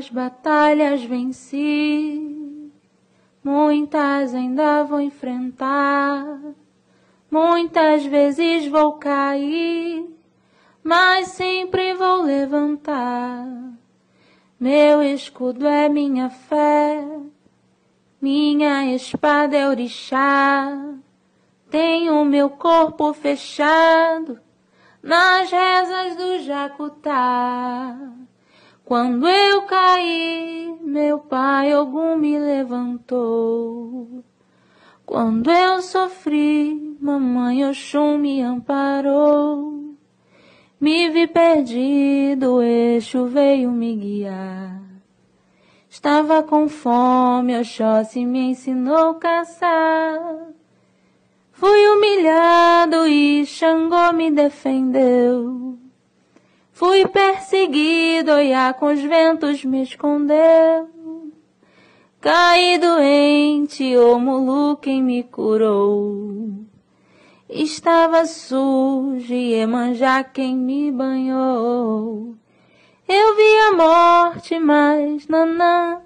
Muitas batalhas venci, muitas ainda vou enfrentar. Muitas vezes vou cair, mas sempre vou levantar. Meu escudo é minha fé, minha espada é orixá. Tenho meu corpo fechado nas rezas do Jacutá. Quando eu caí, meu pai algum me levantou. Quando eu sofri, mamãe Oxum me amparou. Me vi perdido, o eixo veio me guiar. Estava com fome, Oxóssi me ensinou a caçar. Fui humilhado e Xangô me defendeu. Fui perseguido, Oiá com os ventos me escondeu. Caí doente, o Mulu quem me curou. Estava sujo e Emanjá quem me banhou. Eu vi a morte, mas Nanã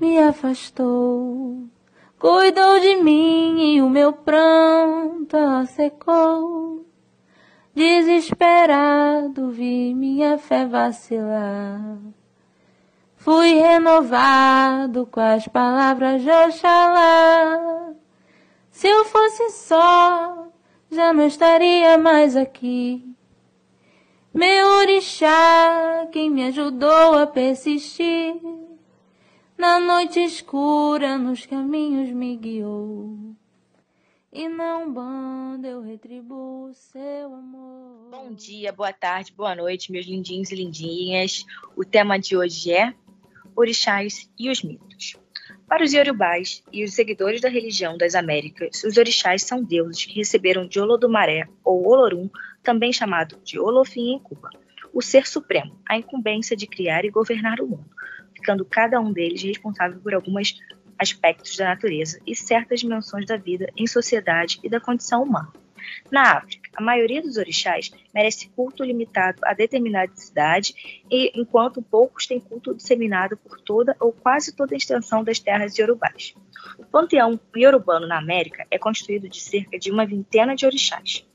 me afastou. Cuidou de mim e o meu pranto secou. Desesperado vi minha fé vacilar. Fui renovado com as palavras de Oxalá. Se eu fosse só, já não estaria mais aqui. Meu orixá, quem me ajudou a persistir, na noite escura, nos caminhos me guiou. E não banda eu retribuo seu amor. Bom dia, boa tarde, boa noite, meus lindinhos e lindinhas. O tema de hoje é Orixás e os mitos. Para os iorubás e os seguidores da religião das Américas, os orixás são deuses que receberam de Olodumaré, ou Olorum, também chamado de Olofim em Cuba, o ser supremo, a incumbência de criar e governar o mundo, ficando cada um deles responsável por alguns aspectos da natureza e certas dimensões da vida em sociedade e da condição humana. Na África, a maioria dos orixás merece culto limitado a determinada cidade, e, enquanto poucos têm culto disseminado por toda ou quase toda a extensão das terras iorubás. O panteão iorubano na América é constituído de cerca de uma vintena de orixás.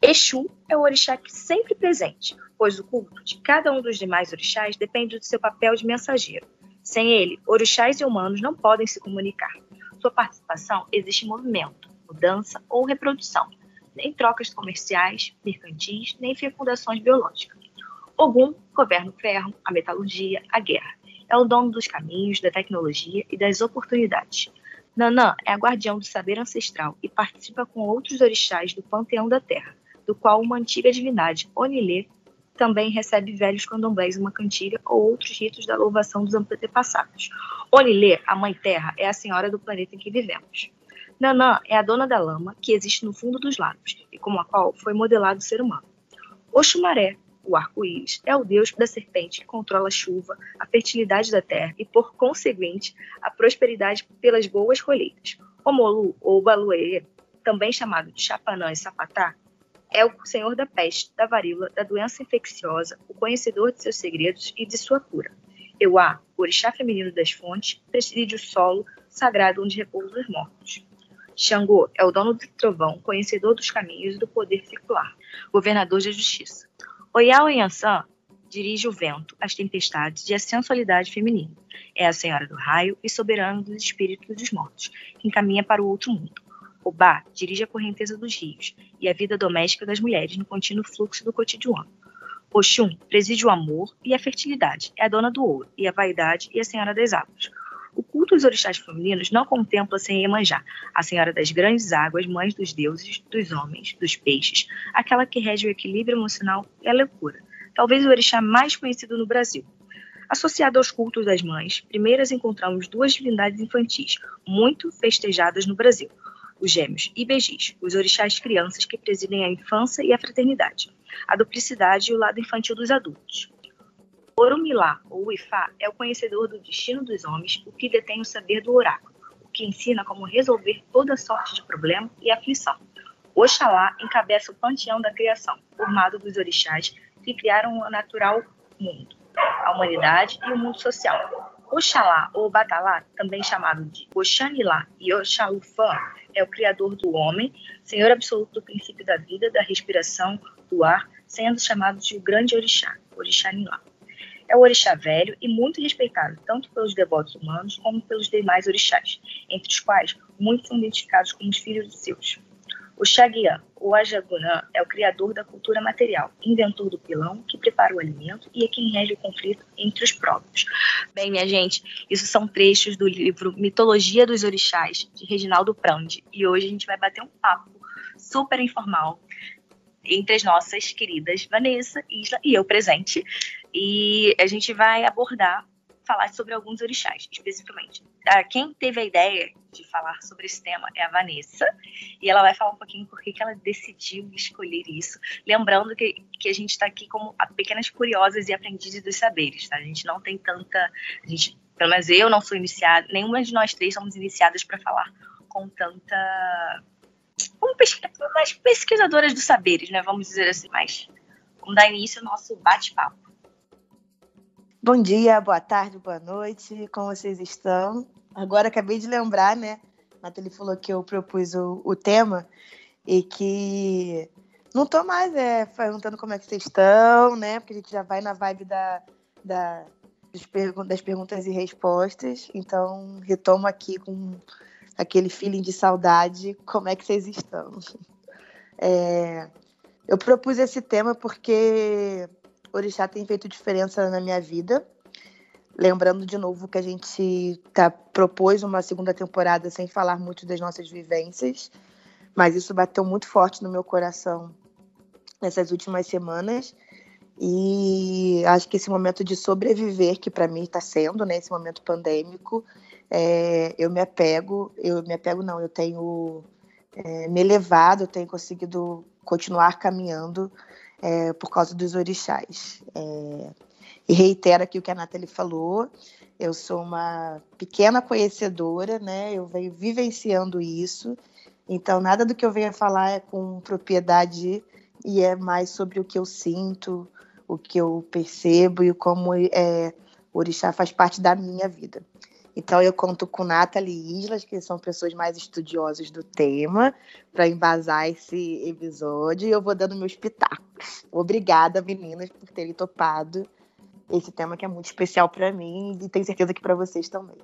Exu é o orixá que sempre presente, pois o culto de cada um dos demais orixás depende do seu papel de mensageiro. Sem ele, orixás e humanos não podem se comunicar. Sua participação existe movimento, mudança ou reprodução, nem trocas comerciais, mercantis, nem fecundações biológicas. Ogum governa o ferro, a metalurgia, a guerra. É o dono dos caminhos, da tecnologia e das oportunidades. Nanã é a guardião do saber ancestral e participa com outros orixás do panteão da terra, do qual uma antiga divindade, Onilê, também recebe velhos candomblés uma cantiga ou outros ritos da louvação dos antepassados. Onilê, a Mãe Terra, é a senhora do planeta em que vivemos. Nanã é a dona da lama que existe no fundo dos lagos e com a qual foi modelado o ser humano. Oxumaré, o arco-íris, é o deus da serpente que controla a chuva, a fertilidade da terra e, por conseguinte, a prosperidade pelas boas colheitas. Omolu, ou Baluê, também chamado de Chapanã e Sapatá, é o senhor da peste, da varíola, da doença infecciosa, o conhecedor de seus segredos e de sua cura. Euá, orixá feminino das fontes, preside o solo sagrado onde repousam os mortos. Xangô é o dono do trovão, conhecedor dos caminhos e do poder circular, governador da justiça. Oiá Oiançã dirige o vento, as tempestades e a sensualidade feminina. É a senhora do raio e soberana dos espíritos dos mortos, que encaminha para o outro mundo. Obá dirige a correnteza dos rios e a vida doméstica das mulheres no contínuo fluxo do cotidiano. Oxum preside o amor e a fertilidade, é a dona do ouro e a vaidade e a senhora das águas. O culto dos orixás femininos não contempla sem Iemanjá, a senhora das grandes águas, mãe dos deuses, dos homens, dos peixes, aquela que rege o equilíbrio emocional e a loucura. Talvez o orixá mais conhecido no Brasil. Associado aos cultos das mães, primeiras encontramos duas divindades infantis, muito festejadas no Brasil, os gêmeos Begis, os orixás crianças que presidem a infância e a fraternidade, a duplicidade e o lado infantil dos adultos. Orumilá, ou Ifá, é o conhecedor do destino dos homens, o que detém o saber do oráculo, o que ensina como resolver toda sorte de problema e aflição. Oxalá encabeça o panteão da criação, formado dos orixás que criaram o natural mundo. a humanidade e o mundo social. Oxalá ou Batalá, também chamado de Oxanilá e Oxalufã, é o criador do homem, senhor absoluto do princípio da vida, da respiração, do ar, sendo chamado de o grande orixá, Orixanilá. É o orixá velho e muito respeitado, tanto pelos devotos humanos como pelos demais orixás, entre os quais muitos são identificados como os filhos de Zeus. O Shagyan, o Ajagunã, é o criador da cultura material, inventor do pilão, que prepara o alimento e é quem rege o conflito entre os próprios. Bem, minha gente, isso são trechos do livro Mitologia dos Orixás, de Reginaldo Prandi. E hoje a gente vai bater um papo super informal entre as nossas queridas Vanessa, Isla e eu presente. E a gente vai abordar falar sobre alguns orixás, especificamente. Ah, quem teve a ideia de falar sobre esse tema é a Vanessa, e ela vai falar um pouquinho por que ela decidiu escolher isso. Lembrando que, que a gente está aqui como pequenas curiosas e aprendizes dos saberes, tá? A gente não tem tanta. A gente, pelo menos eu não sou iniciada, nenhuma de nós três somos iniciadas para falar com tanta. Como pesquisadoras dos saberes, né? Vamos dizer assim, mas vamos dar início ao nosso bate-papo. Bom dia, boa tarde, boa noite, como vocês estão? Agora acabei de lembrar, né? Nathalie falou que eu propus o, o tema e que não tô mais é, perguntando como é que vocês estão, né? Porque a gente já vai na vibe da, da, das perguntas e respostas. Então, retomo aqui com aquele feeling de saudade, como é que vocês estão? É, eu propus esse tema porque Orixá tem feito diferença na minha vida. Lembrando de novo que a gente tá, propôs uma segunda temporada sem falar muito das nossas vivências, mas isso bateu muito forte no meu coração nessas últimas semanas. E acho que esse momento de sobreviver, que para mim está sendo, né, esse momento pandêmico, é, eu me apego, eu me apego não, eu tenho é, me elevado, eu tenho conseguido continuar caminhando é, por causa dos orixás. É, e reitero aqui o que a Nathalie falou, eu sou uma pequena conhecedora, né? Eu venho vivenciando isso, então nada do que eu venho falar é com propriedade e é mais sobre o que eu sinto, o que eu percebo e como é, o orixá faz parte da minha vida. Então eu conto com Nathalie e Islas, que são pessoas mais estudiosas do tema, para embasar esse episódio, e eu vou dando meus pitacos. Obrigada, meninas, por terem topado esse tema que é muito especial para mim e tenho certeza que para vocês também.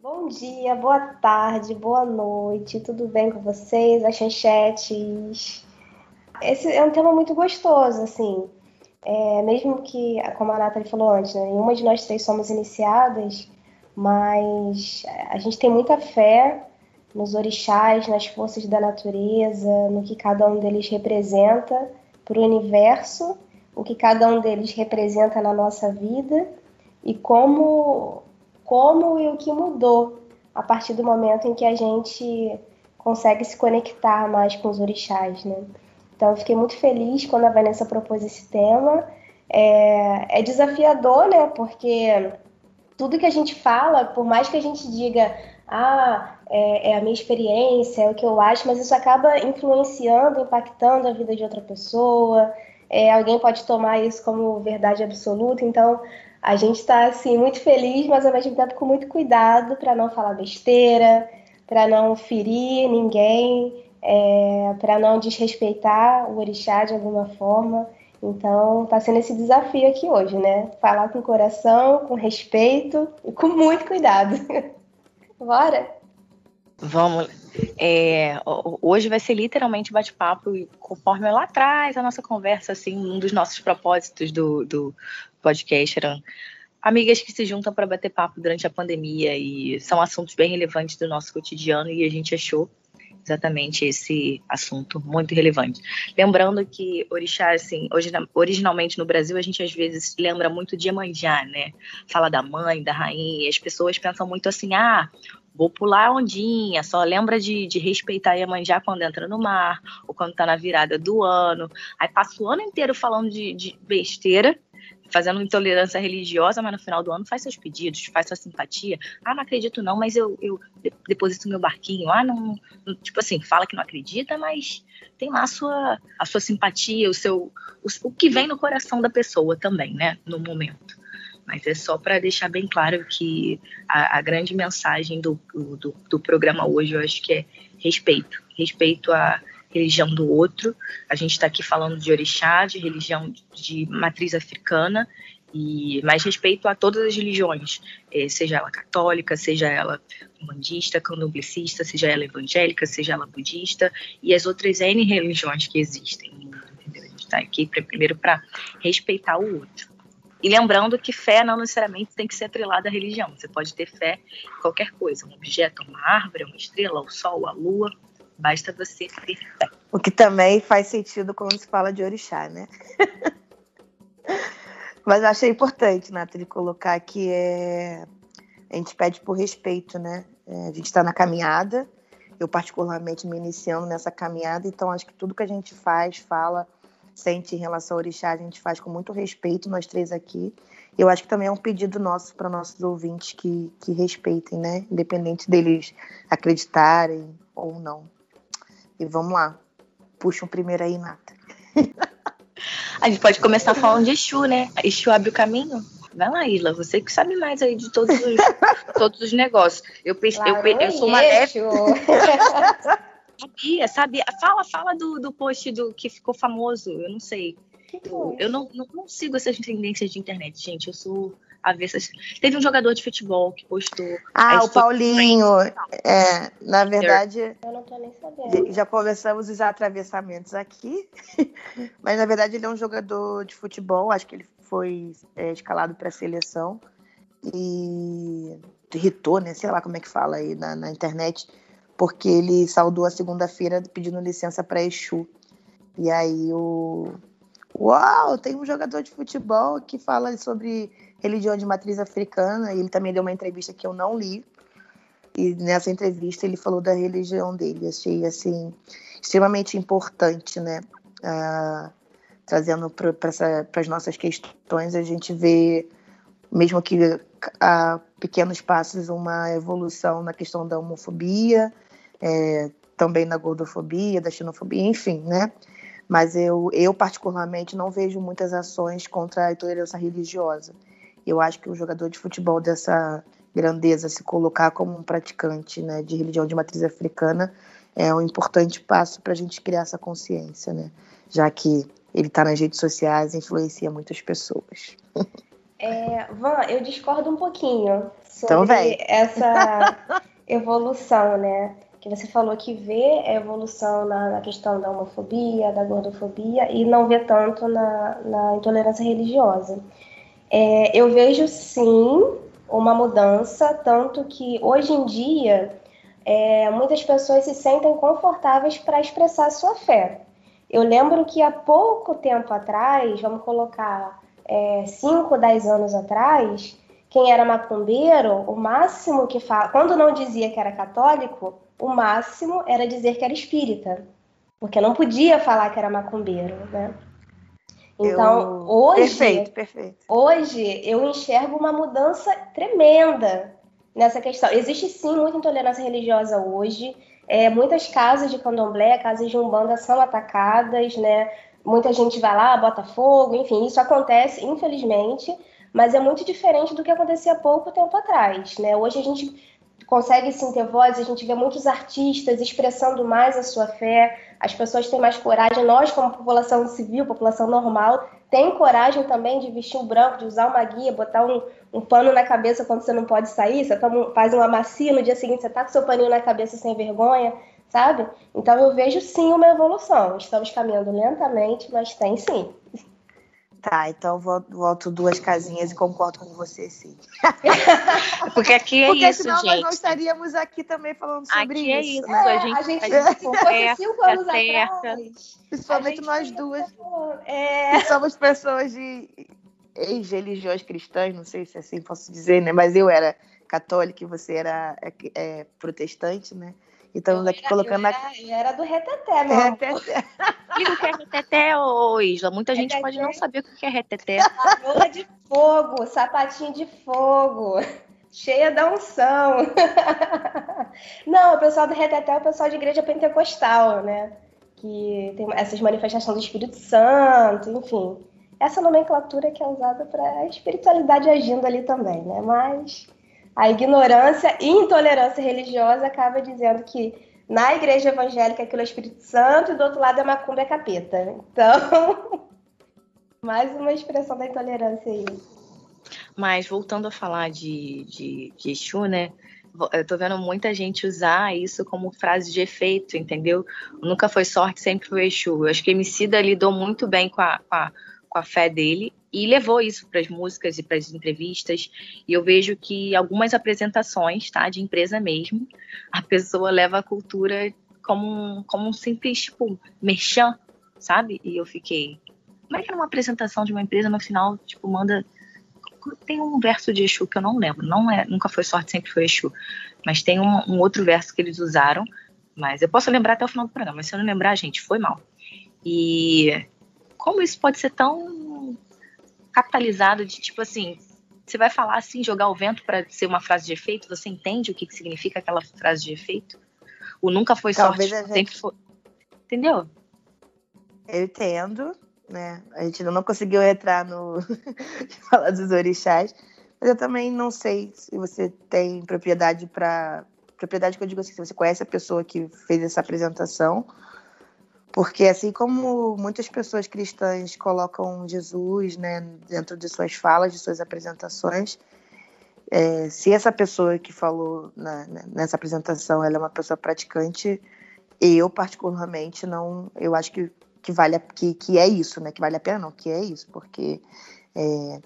Bom dia, boa tarde, boa noite, tudo bem com vocês, as chanchetes? Esse é um tema muito gostoso, assim. É, mesmo que, como a Nathalie falou antes, né, nenhuma de nós três somos iniciadas, mas a gente tem muita fé nos orixás, nas forças da natureza, no que cada um deles representa para o universo, o que cada um deles representa na nossa vida e como, como e o que mudou a partir do momento em que a gente consegue se conectar mais com os orixás, né? Então, eu fiquei muito feliz quando a Vanessa propôs esse tema. É, é desafiador, né? Porque tudo que a gente fala, por mais que a gente diga, ah, é, é, a minha experiência, é o que eu acho, mas isso acaba influenciando, impactando a vida de outra pessoa. É, alguém pode tomar isso como verdade absoluta. Então, a gente está assim muito feliz, mas ao mesmo tempo com muito cuidado para não falar besteira, para não ferir ninguém, é, para não desrespeitar o orixá de alguma forma. Então, está sendo esse desafio aqui hoje, né? Falar com coração, com respeito e com muito cuidado. Bora? Vamos. É, hoje vai ser literalmente bate-papo, conforme lá atrás, a nossa conversa, assim, um dos nossos propósitos do, do podcast eram amigas que se juntam para bater papo durante a pandemia e são assuntos bem relevantes do nosso cotidiano e a gente achou exatamente esse assunto muito relevante. Lembrando que orixá, assim, originalmente no Brasil a gente às vezes lembra muito de Iemanjá, né? Fala da mãe, da rainha, e as pessoas pensam muito assim, ah, vou pular a ondinha, só lembra de, de respeitar Iemanjá quando entra no mar, ou quando tá na virada do ano, aí passa o ano inteiro falando de, de besteira, fazendo intolerância religiosa, mas no final do ano faz seus pedidos, faz sua simpatia. Ah, não acredito não, mas eu, eu deposito meu barquinho. Ah, não, tipo assim, fala que não acredita, mas tem lá a sua, a sua simpatia, o seu, o, o que vem no coração da pessoa também, né, no momento. Mas é só para deixar bem claro que a, a grande mensagem do, do, do, programa hoje, eu acho que é respeito. Respeito à religião do outro. A gente está aqui falando de orixá, de religião de matriz africana, e mais respeito a todas as religiões, é, seja ela católica, seja ela umbandista, candomblessista, seja ela evangélica, seja ela budista, e as outras N religiões que existem entendeu? A gente está aqui primeiro para respeitar o outro. E lembrando que fé não necessariamente tem que ser atrelada à religião. Você pode ter fé em qualquer coisa, um objeto, uma árvore, uma estrela, o sol, a lua. Basta você ter fé. O que também faz sentido quando se fala de orixá, né? Mas eu achei importante, Nathalie, colocar que é... a gente pede por respeito, né? É, a gente está na caminhada, eu particularmente me iniciando nessa caminhada, então acho que tudo que a gente faz, fala, sente em relação ao orixá, a gente faz com muito respeito, nós três aqui. Eu acho que também é um pedido nosso para nossos ouvintes que, que respeitem, né? Independente deles acreditarem ou não. E vamos lá. Puxa um primeiro aí, Nata. A gente pode começar falando de Exu, né? Exu abre o caminho. Vai lá, Isla, você que sabe mais aí de todos os, todos os negócios. Eu, eu, eu, eu sou uma def... Sabia, sabia. Fala, fala do, do post do que ficou famoso. Eu não sei. Eu, eu não, não, não, sigo essas tendências de internet, gente. Eu sou avessa. Teve um jogador de futebol que postou. Ah, o Paulinho. É, na verdade. Eu não tô nem sabendo. Já conversamos os atravessamentos aqui. Mas na verdade ele é um jogador de futebol. Acho que ele foi é, escalado para a seleção. E irritou, né? Sei lá como é que fala aí na, na internet porque ele saudou a segunda-feira pedindo licença para Exu. E aí o Uau, tem um jogador de futebol que fala sobre religião de matriz africana, e ele também deu uma entrevista que eu não li. E nessa entrevista ele falou da religião dele. Achei assim extremamente importante, né? Ah, trazendo para as nossas questões, a gente vê, mesmo que a pequenos passos, uma evolução na questão da homofobia, é, também na gordofobia, da xenofobia, enfim, né? Mas eu, eu, particularmente, não vejo muitas ações contra a intolerância religiosa. Eu acho que o jogador de futebol dessa grandeza, se colocar como um praticante né, de religião de matriz africana, é um importante passo para a gente criar essa consciência, né? Já que ele está nas redes sociais e influencia muitas pessoas. É, Van, eu discordo um pouquinho sobre então, essa evolução, né? que você falou que vê a evolução na, na, questão da homofobia, da gordofobia e não vê tanto na, na intolerância religiosa. É, eu vejo sim uma mudança, tanto que hoje em dia é, muitas pessoas se sentem confortáveis para expressar sua fé. Eu lembro que há pouco tempo atrás, vamos colocar 5, é, 10 anos atrás, quem era macumbeiro, o máximo que fala, quando não dizia que era católico, o máximo era dizer que era espírita, porque não podia falar que era macumbeiro, né? Então, eu... hoje, perfeito, perfeito. hoje eu enxergo uma mudança tremenda nessa questão. Existe sim muita intolerância religiosa hoje. É, muitas casas de candomblé, casas de umbanda são atacadas, né? Muita gente vai lá, bota fogo, enfim, isso acontece, infelizmente, mas é muito diferente do que acontecia há pouco tempo atrás, né? Hoje a gente consegue sim ter voz, a gente vê muitos artistas expressando mais a sua fé, as pessoas têm mais coragem, nós como população civil, população normal, tem coragem também de vestir um branco, de usar uma guia, botar um, um pano na cabeça quando você não pode sair, você toma, faz uma macia, no dia seguinte você tá com seu paninho na cabeça sem vergonha, sabe? Então eu vejo sim uma evolução, estamos caminhando lentamente, mas tem sim. Tá, então volto, volto duas casinhas e concordo com você, sim. Porque aqui é Porque isso, senão gente. nós não estaríamos aqui também falando sobre aqui isso. é isso, né? a gente, a gente, a gente conversa, cinco anos certa. atrás. Principalmente nós duas. É... Que somos pessoas de ex-religiões cristãs, não sei se assim posso dizer, né? Mas eu era católica e você era é, é, protestante, né? Estamos aqui era, colocando eu era, eu era do reteté, meu reteté. E o que é reteté, ô Isla? Muita gente pode não saber o que é reteté. Bola de fogo, sapatinho de fogo, cheia da unção. Não, o pessoal do reteté é o pessoal de igreja pentecostal, né? Que tem essas manifestações do Espírito Santo, enfim. essa nomenclatura que é usada para a espiritualidade agindo ali também, né? Mas a ignorância e intolerância religiosa acaba dizendo que na igreja evangélica aquilo é Espírito Santo e do outro lado é macumba é capeta. Então, mais uma expressão da intolerância aí. Mas voltando a falar de, de, de Exu, né? Eu tô vendo muita gente usar isso como frase de efeito, entendeu? Nunca foi sorte, sempre foi Exu. Eu acho que o Emicida lidou muito bem com a, com a, com a fé dele e levou isso para as músicas e para as entrevistas. E eu vejo que algumas apresentações, tá, de empresa mesmo, a pessoa leva a cultura como um, como um simples, tipo, merchan, sabe? E eu fiquei, como é que era uma apresentação de uma empresa no final, tipo, manda tem um verso de Exu que eu não lembro, não é, nunca foi sorte, sempre foi Exu, mas tem um, um outro verso que eles usaram, mas eu posso lembrar até o final do programa, mas se eu não lembrar, gente, foi mal. E como isso pode ser tão capitalizado de tipo assim, você vai falar assim, jogar o vento para ser uma frase de efeito, você entende o que, que significa aquela frase de efeito? O nunca foi Talvez sorte, gente... sempre foi. Entendeu? Eu entendo, né? A gente não conseguiu entrar no falar dos orixás, mas eu também não sei se você tem propriedade para propriedade que eu digo assim, se você conhece a pessoa que fez essa apresentação, porque assim como muitas pessoas cristãs colocam Jesus, né, dentro de suas falas, de suas apresentações, é, se essa pessoa que falou na, nessa apresentação ela é uma pessoa praticante, eu particularmente não, eu acho que que vale que, que é isso, né? Que vale a pena não, que é isso, porque é,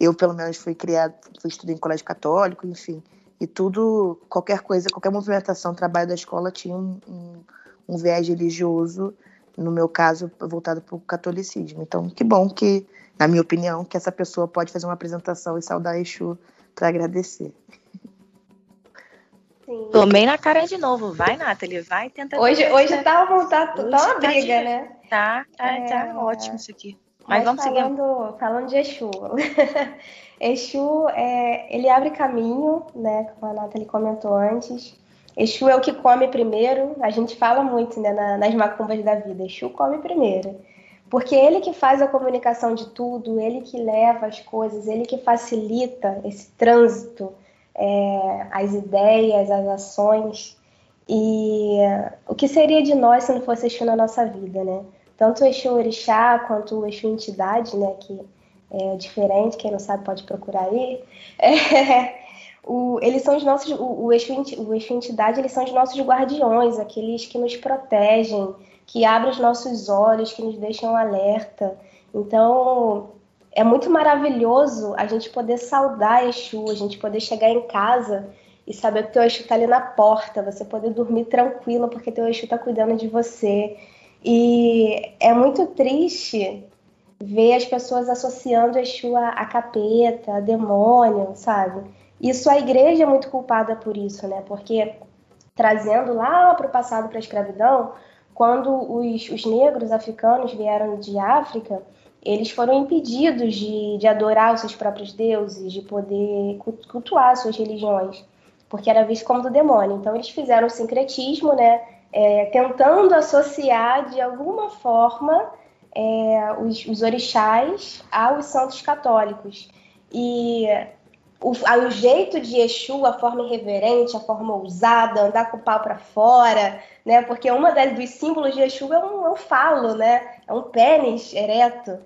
eu pelo menos fui criado, fui estudar em colégio católico, enfim, e tudo, qualquer coisa, qualquer movimentação, trabalho da escola tinha um, um, um viés religioso, no meu caso voltado para o catolicismo. Então, que bom que, na minha opinião, que essa pessoa pode fazer uma apresentação e saudar Exu para agradecer. Sim. Tomei na cara de novo. Vai, Nathalie, vai, tenta. Hoje, hoje tá, tá, tá uma tá briga, de... né? Tá, tá, é... tá ótimo isso aqui. Mas, Mas vamos falando, seguir. Falando de Exu. Exu, é, ele abre caminho, né? Como a Nathalie comentou antes. Exu é o que come primeiro. A gente fala muito né, na, nas macumbas da vida. Exu come primeiro. Porque ele que faz a comunicação de tudo, ele que leva as coisas, ele que facilita esse trânsito é, as ideias, as ações. E o que seria de nós se não fosse Exu na nossa vida, né? Tanto o Exu Orixá quanto o Exu Entidade, né? Que é diferente, quem não sabe pode procurar aí. É, o, eles são os nossos, o, o, Entidade, eles são os nossos guardiões, aqueles que nos protegem, que abrem os nossos olhos, que nos deixam alerta. Então, é muito maravilhoso a gente poder saudar Exu, a gente poder chegar em casa e saber que teu Exu está ali na porta, você poder dormir tranquila porque teu Exu está cuidando de você. E é muito triste ver as pessoas associando Exu a, a capeta, a demônio, sabe? Isso a igreja é muito culpada por isso, né? Porque trazendo lá para o passado, para a escravidão, quando os, os negros africanos vieram de África, eles foram impedidos de, de adorar os seus próprios deuses, de poder cultuar suas religiões, porque era visto como do demônio. Então eles fizeram o sincretismo, né, é, tentando associar de alguma forma é, os, os orixás aos santos católicos. E o, o, jeito de Exu, a forma irreverente, a forma ousada, andar com o pau para fora, né? Porque uma das, dos símbolos de Exu é um, é um falo, né? É um pênis ereto.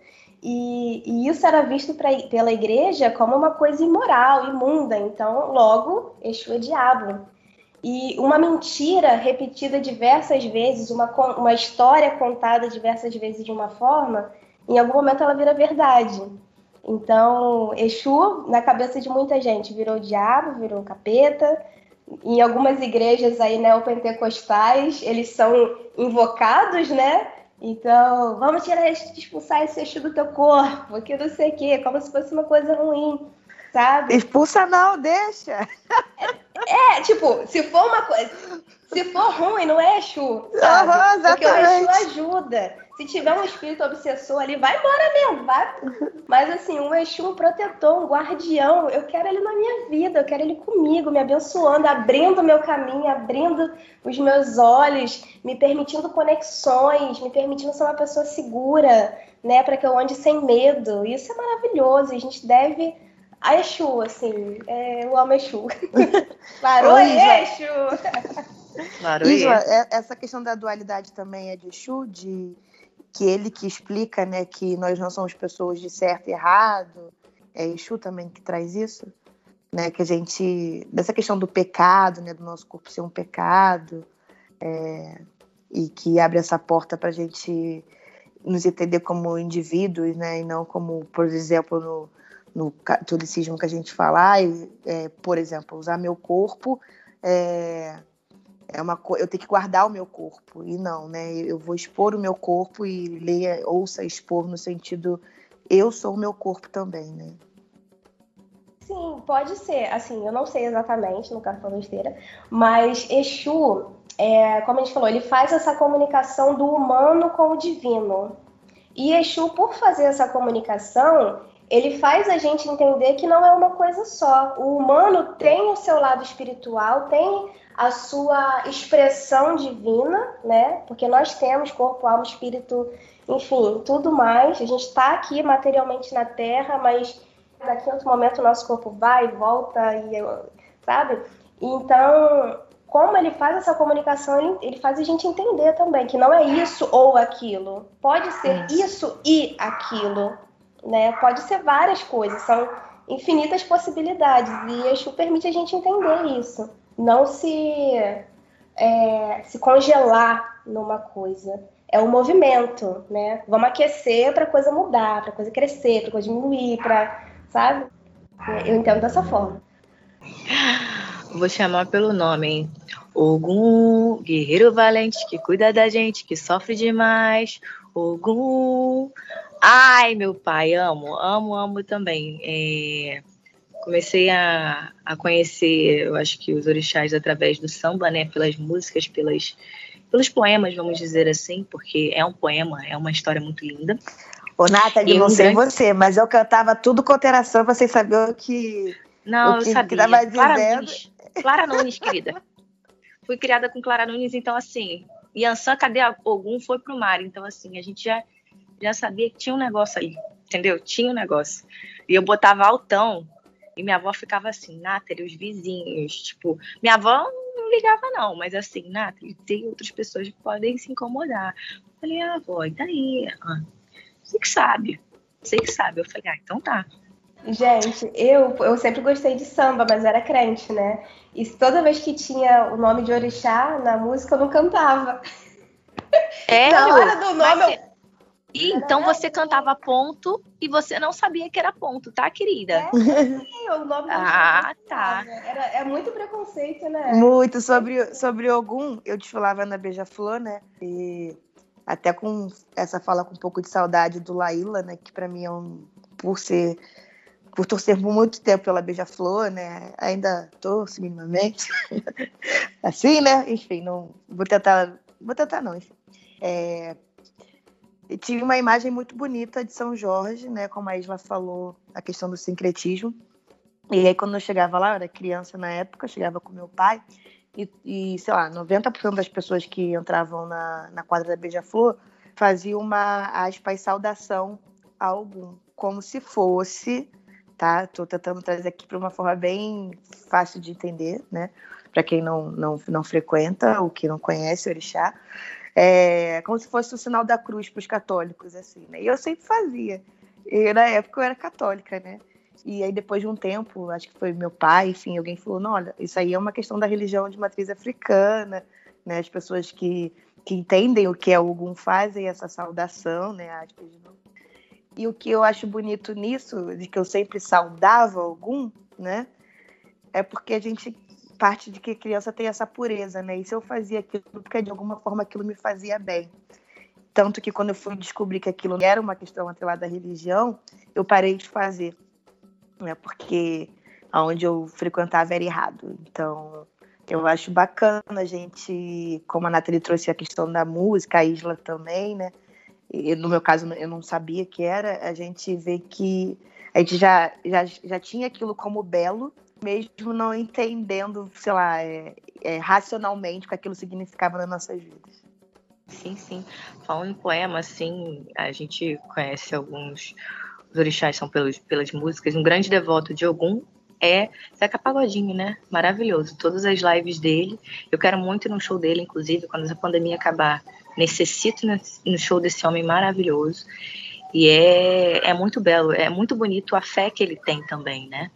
E, e isso era visto pra, pela igreja como uma coisa imoral, imunda. Então, logo, Exu é diabo. E uma mentira repetida diversas vezes, uma, uma história contada diversas vezes de uma forma, em algum momento ela vira verdade. Então, Exu, na cabeça de muita gente, virou diabo, virou capeta. Em algumas igrejas aí neopentecostais, eles são invocados, né? Então, vamos tirar expulsar esse Exu do teu corpo, que não sei o quê, como se fosse uma coisa ruim, sabe? Expulsa não, deixa. É, É, tipo, se for uma coisa. Se for ruim, não é Exu, sabe? Uhum, Porque o Exu ajuda. Se tiver um espírito obsessor ali, vai embora mesmo, vai. Mas assim, um Exu, um protetor, um guardião, eu quero ele na minha vida, eu quero ele comigo, me abençoando, abrindo o meu caminho, abrindo os meus olhos, me permitindo conexões, me permitindo ser uma pessoa segura, né, para que eu ande sem medo. Isso é maravilhoso, a gente deve a Exu, assim, é, eu amo Exu. Claro, Oi, Exu! Claro, Isla, é, essa questão da dualidade também é de Exu, de que ele que explica, né, que nós não somos pessoas de certo e errado. É Exu também que traz isso, né, que a gente dessa questão do pecado, né, do nosso corpo ser um pecado, é, e que abre essa porta para a gente nos entender como indivíduos, né, e não como, por exemplo, no, no catolicismo que a gente fala, é, por exemplo, usar meu corpo é, é uma eu tenho que guardar o meu corpo e não, né? Eu vou expor o meu corpo e leia, ouça expor no sentido eu sou o meu corpo também, né? Sim, pode ser. Assim, eu não sei exatamente no cartão besteira, mas Exu, é, como a gente falou, ele faz essa comunicação do humano com o divino. E Exu, por fazer essa comunicação, ele faz a gente entender que não é uma coisa só. O humano tem o seu lado espiritual, tem a sua expressão divina, né? Porque nós temos corpo, alma, espírito, enfim, tudo mais. A gente está aqui materialmente na Terra, mas daqui a outro momento o nosso corpo vai e volta, e, sabe? Então, como ele faz essa comunicação, ele, ele, faz a gente entender também que não é isso ou aquilo. Pode ser isso e aquilo, né? Pode ser várias coisas, são infinitas possibilidades. E Exu permite a gente entender isso não se, é, se congelar numa coisa. É o um movimento, né? Vamos aquecer para coisa mudar, para coisa crescer, para coisa diminuir, para, sabe? Eu entendo dessa forma. Vou chamar pelo nome, hein? Ogum, guerreiro valente que cuida da gente, que sofre demais. Ogum. Ai, meu pai, amo, amo, amo também. É comecei a, a conhecer, eu acho que os orixás através do samba, né, pelas músicas, pelas, pelos poemas, vamos dizer assim, porque é um poema, é uma história muito linda. Ô, Nathalie, não sei grande... você, mas eu cantava tudo com alteração pra vocês saberem o que. Não, o que, eu sabia. Que tava Clara Nunes, Clara Nunes, querida. Fui criada com Clara Nunes, então, assim, Yansan, cadê algum? Foi pro mar. Então, assim, a gente já, já sabia que tinha um negócio aí, entendeu? Tinha um negócio. E eu botava altão e minha avó ficava assim, Nathalie, os vizinhos, tipo, minha avó não ligava não, mas assim, Nathalie, tem outras pessoas que podem se incomodar. Eu falei, ah, avó, e daí? Ah, você que sabe, você que sabe. Eu falei, ah, então tá. Gente, eu, eu sempre gostei de samba, mas era crente, né? E toda vez que tinha o nome de orixá na música, eu não cantava. É, na hora do nome, eu e então você cantava ponto e você não sabia que era ponto, tá, querida? É, sim, o nome Ah, tá. Era, é muito preconceito, né? Muito. Sobre, sobre Ogum, eu desfilava na Beija-Flor, né? E até com essa fala com um pouco de saudade do Laíla, né? Que para mim é um. Por ser. Por torcer por muito tempo pela Beija-Flor, né? Ainda torço minimamente. assim, né? Enfim, não. Vou tentar. Vou tentar, não, enfim. É, e tive uma imagem muito bonita de São Jorge, né? Como a Isla falou, a questão do sincretismo. E aí, quando eu chegava lá, eu era criança na época, chegava com meu pai, e, e sei lá, 90% das pessoas que entravam na, na quadra da Beija-Flor faziam uma aspas, saudação a algum, como se fosse, tá? Estou tentando trazer aqui para uma forma bem fácil de entender, né? Para quem não, não, não frequenta ou que não conhece o Orixá é, como se fosse o sinal da cruz para os católicos, assim, né? E eu sempre fazia. E na época eu era católica, né? E aí depois de um tempo, acho que foi meu pai, enfim, alguém falou, não, olha, isso aí é uma questão da religião de matriz africana, né? As pessoas que, que entendem o que é Ogum fazem essa saudação, né? E o que eu acho bonito nisso, de que eu sempre saudava Ogum, né? É porque a gente parte de que criança tem essa pureza, né? E se eu fazia aquilo porque de alguma forma aquilo me fazia bem. Tanto que quando eu fui descobrir que aquilo era uma questão atrelada à religião, eu parei de fazer. Né? Porque onde eu frequentava era errado. Então, eu acho bacana a gente, como a Nathalie trouxe a questão da música, a Isla também, né? E no meu caso, eu não sabia que era, a gente vê que a gente já, já, já tinha aquilo como belo, mesmo não entendendo, sei lá, é, é, racionalmente o que aquilo significava nas nossas vidas. Sim, sim. Falando em poema, assim, a gente conhece alguns. Os orixás são pelos, pelas músicas. Um grande devoto de Ogum é Zeca Pagodinho, né? Maravilhoso. Todas as lives dele. Eu quero muito ir no show dele, inclusive, quando essa pandemia acabar. Necessito no show desse homem maravilhoso. E é, é muito belo, é muito bonito a fé que ele tem também, né?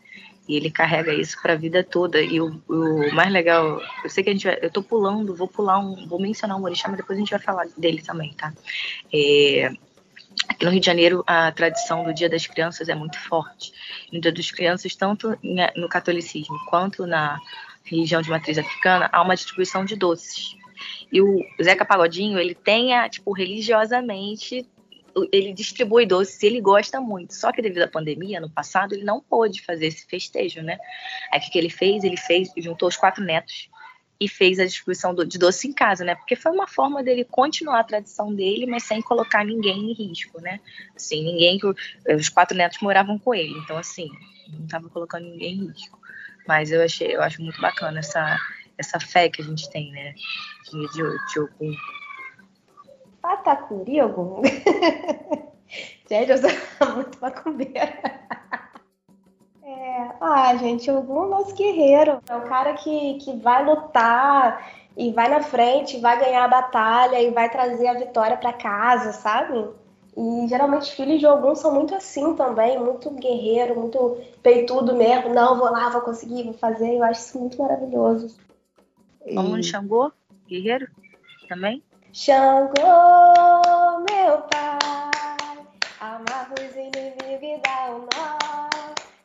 E ele carrega isso para a vida toda. E o, o, mais legal, eu sei que a gente vai, eu tô pulando, vou pular um, vou mencionar um orixá, mas depois a gente vai falar dele também, tá? É, aqui no Rio de Janeiro, a tradição do Dia das Crianças é muito forte. No Dia das Crianças, tanto no catolicismo quanto na religião de matriz africana, há uma distribuição de doces. E o Zeca Pagodinho, ele tem, a, tipo, religiosamente ele distribui doces ele gosta muito. Só que devido à pandemia, no passado, ele não pôde fazer esse festejo, né? Aí o que, que ele fez? Ele fez, juntou os quatro netos e fez a distribuição de doce em casa, né? Porque foi uma forma dele continuar a tradição dele, mas sem colocar ninguém em risco, né? Assim, ninguém os quatro netos moravam com ele, então assim, não estava colocando ninguém em risco. Mas eu achei, eu acho muito bacana essa essa fé que a gente tem, né? De, de, de Patacuri algum? gente, eu sou muito macumbeira. É, ah, gente, Ogum é o nosso guerreiro. É o cara que, que vai lutar e vai na frente, vai ganhar a batalha e vai trazer a vitória para casa, sabe? E geralmente os filhos de Ogum são muito assim também, muito guerreiro, muito peitudo mesmo. Não, vou lá, vou conseguir, vou fazer. Eu acho isso muito maravilhoso. Vamos no Xangô, guerreiro, também? Xangô, meu pai, amarra os inimigos e dá um nó.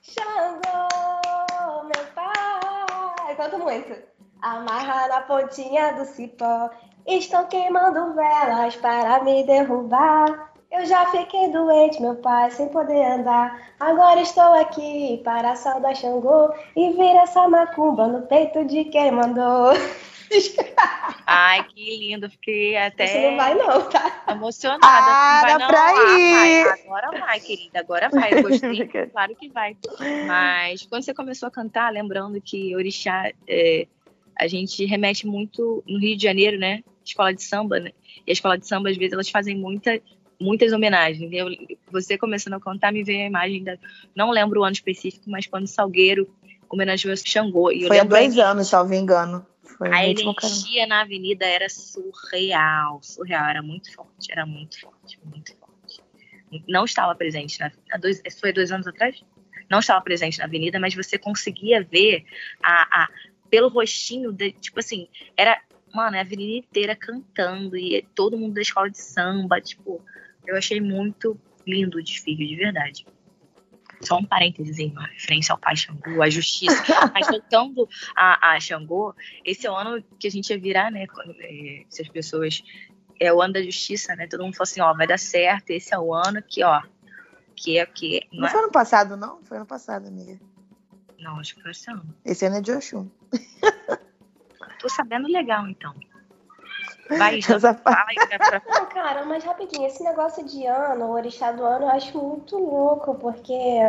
Xangô, meu pai. Quanto muito. Amarra na pontinha do cipó. Estão queimando velas para me derrubar. Eu já fiquei doente, meu pai, sem poder andar. Agora estou aqui para saudar Xangô e vir essa macumba no peito de quem mandou. Ai, que lindo. Fiquei até. Você não vai, não, tá? Emocionada. Ah, vai, não. pra ah, ir. Vai. Agora vai, querida. Agora vai. Eu gostei. claro que vai. Mas quando você começou a cantar, lembrando que Orixá, é, a gente remete muito no Rio de Janeiro, né? Escola de samba, né? E a escola de samba, às vezes, elas fazem muita, muitas homenagens. Eu, você começando a cantar, me veio a imagem da. Não lembro o ano específico, mas quando Salgueiro homenageou Xangô. E Foi há dois anos, salvo engano. Foi a energia na avenida era surreal, surreal, era muito forte, era muito forte, muito forte. Não estava presente na dois, foi dois anos atrás? Não estava presente na avenida, mas você conseguia ver a, a pelo rostinho, de, tipo assim, era, mano, a avenida inteira cantando e todo mundo da escola de samba, tipo, eu achei muito lindo o desfile, de verdade só um parênteses em referência ao pai Xangô, a justiça. Mas voltando a, a Xangô, esse é o ano que a gente ia virar, né? É, se as pessoas. É o ano da justiça, né? Todo mundo falou assim: ó, vai dar certo, esse é o ano que, ó. Que é que. Não, não é... foi ano passado, não? Foi ano passado, amiga. Não, acho que foi esse ano. Esse ano é de Oxum. Tô sabendo legal, então. Vai, Essa fala pra... Não, cara, mas rapidinho, esse negócio de ano, o orixá do ano, eu acho muito louco, porque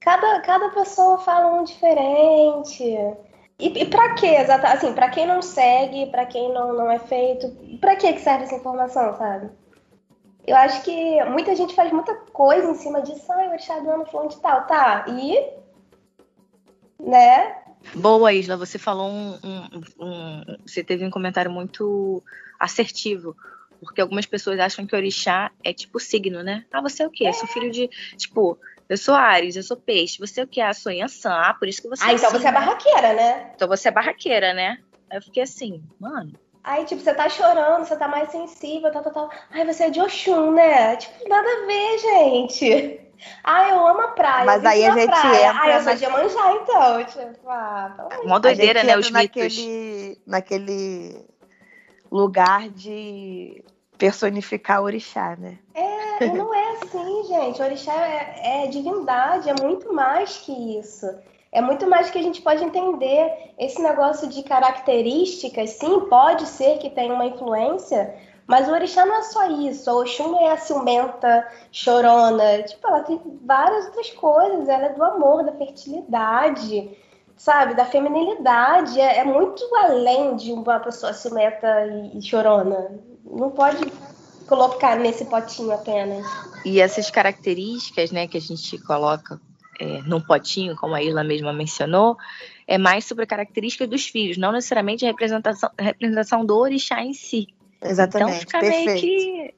cada, cada pessoa fala um diferente. E, e pra quê, exatamente? Assim, pra quem não segue, pra quem não, não é feito, pra que serve essa informação, sabe? Eu acho que muita gente faz muita coisa em cima disso. Ah, o orixá do ano falou de tal, tá. E. Né? Boa, Isla, você falou um, um, um, Você teve um comentário muito assertivo. Porque algumas pessoas acham que orixá é tipo signo, né? Ah, você é o quê? Eu sou filho de. Tipo, eu sou Ares, eu sou peixe. Você é o quê? Ah, sou Yansan. Ah, por isso que você ah, é então assim, você é barraqueira, né? Então você é barraqueira, né? Aí eu fiquei assim, mano. Aí, tipo, você tá chorando, você tá mais sensível, tal, tal, tal. Ai, você é de Oxum, né? Tipo, nada a ver, gente. Ah, eu amo a praia. Mas aí a gente praia. entra. Ah, eu sou de Iemanjá, então. Tipo, ah, tá Uma doideira, né? Os naquele, naquele lugar de personificar o orixá, né? É, não é assim, gente. O orixá é, é divindade, é muito mais que isso. É muito mais que a gente pode entender. Esse negócio de características, sim, pode ser que tenha uma influência, mas o orixá não é só isso. A Oxum é a ciumenta, chorona. Tipo, ela tem várias outras coisas. Ela é do amor, da fertilidade, sabe? Da feminilidade. É, é muito além de uma pessoa ciumenta e, e chorona. Não pode colocar nesse potinho apenas. E essas características, né, que a gente coloca é, num potinho, como a Irla mesma mencionou, é mais sobre a característica dos filhos, não necessariamente a representação, a representação do orixá em si. Exatamente. Então fica perfeito. meio que.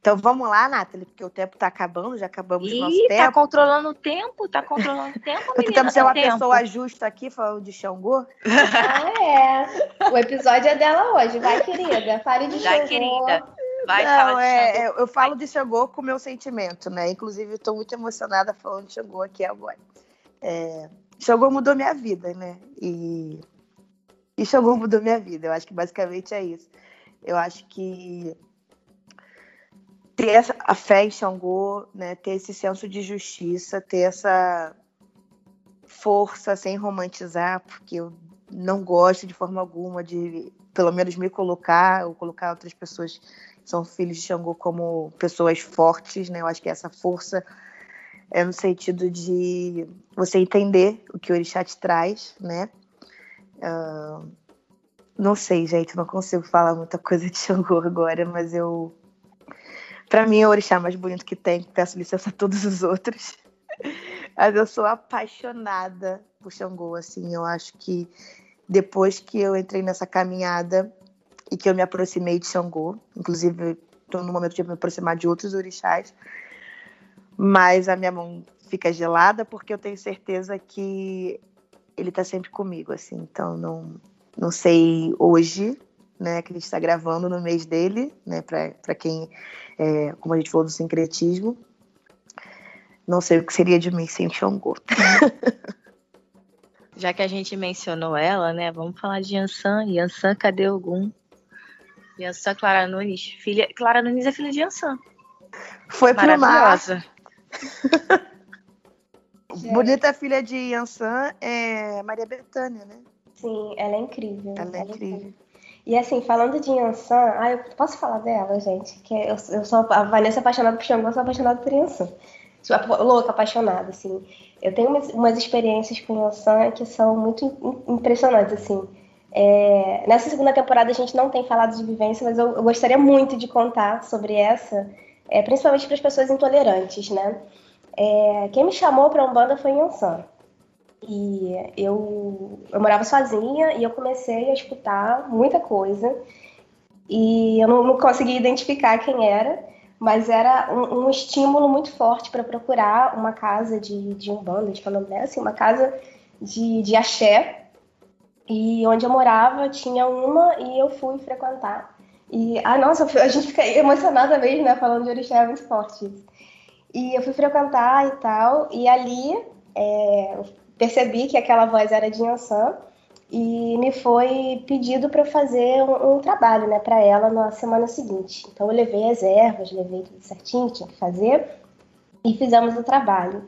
Então vamos lá, Nathalie, porque o tempo está acabando, já acabamos o nosso Ih, tempo. tá controlando o tempo, tá controlando o tempo, menina, tentando ser dá uma tempo. pessoa justa aqui, falando de Xangô. Ah, é. O episódio é dela hoje. Vai, querida. Fale de Vai, Xangô. querida. Vai, Não, é, Xangô. é, eu falo de Xangô com o meu sentimento, né? Inclusive, estou muito emocionada falando de Xangô aqui agora. É, Xangô mudou minha vida, né? E, e Xangô mudou minha vida. Eu acho que basicamente é isso. Eu acho que ter essa, a fé em Xangô, né? ter esse senso de justiça, ter essa força sem romantizar, porque eu não gosto de forma alguma de, pelo menos, me colocar ou colocar outras pessoas são filhos de Xangô como pessoas fortes, né? Eu acho que essa força é no sentido de você entender o que o Orixá te traz, né? Ah, não sei, gente, não consigo falar muita coisa de Xangô agora, mas eu. Pra mim, é o orixá mais bonito que tem, peço licença a todos os outros. Mas eu sou apaixonada por Xangô, assim. Eu acho que depois que eu entrei nessa caminhada e que eu me aproximei de Xangô, inclusive estou no momento de me aproximar de outros orixás, mas a minha mão fica gelada porque eu tenho certeza que ele está sempre comigo, assim. Então, não, não sei hoje, né, que a gente está gravando no mês dele, né, para quem, é, como a gente falou do sincretismo, não sei o que seria de mim sem Xangô. Já que a gente mencionou ela, né? Vamos falar de Yansan. Yansan, cadê Ogum? Yansan Clara Nunes. Filha... Clara Nunes é filha de Yansan. Foi pro mar. Maravilhosa. Bonita filha de Yansan é Maria Bethânia, né? Sim, ela é incrível. Ela é incrível. E assim, falando de Yansan, ah, eu posso falar dela, gente? Que eu, eu sou a Vanessa apaixonada por Xangô, eu sou apaixonada por Yansan. Sou louca, apaixonada, assim. Eu tenho umas, umas experiências com Yansan que são muito im- impressionantes, assim. É, nessa segunda temporada a gente não tem falado de vivência, mas eu, eu gostaria muito de contar sobre essa, é, principalmente para as pessoas intolerantes, né? É, quem me chamou para Umbanda foi Yansan. E eu, eu morava sozinha e eu comecei a escutar muita coisa. E eu não, não conseguia identificar quem era, mas era um, um estímulo muito forte para procurar uma casa de, de Umbanda, de Candomblé, assim, uma casa de, de axé. E onde eu morava tinha uma e eu fui frequentar. E, ah, nossa, a gente fica emocionada mesmo, né? Falando de orixá, é muito forte. E eu fui frequentar e tal, e ali é, percebi que aquela voz era de Yansan e me foi pedido para fazer um, um trabalho, né, para ela na semana seguinte. Então eu levei as ervas, levei tudo certinho tinha que fazer e fizemos o trabalho.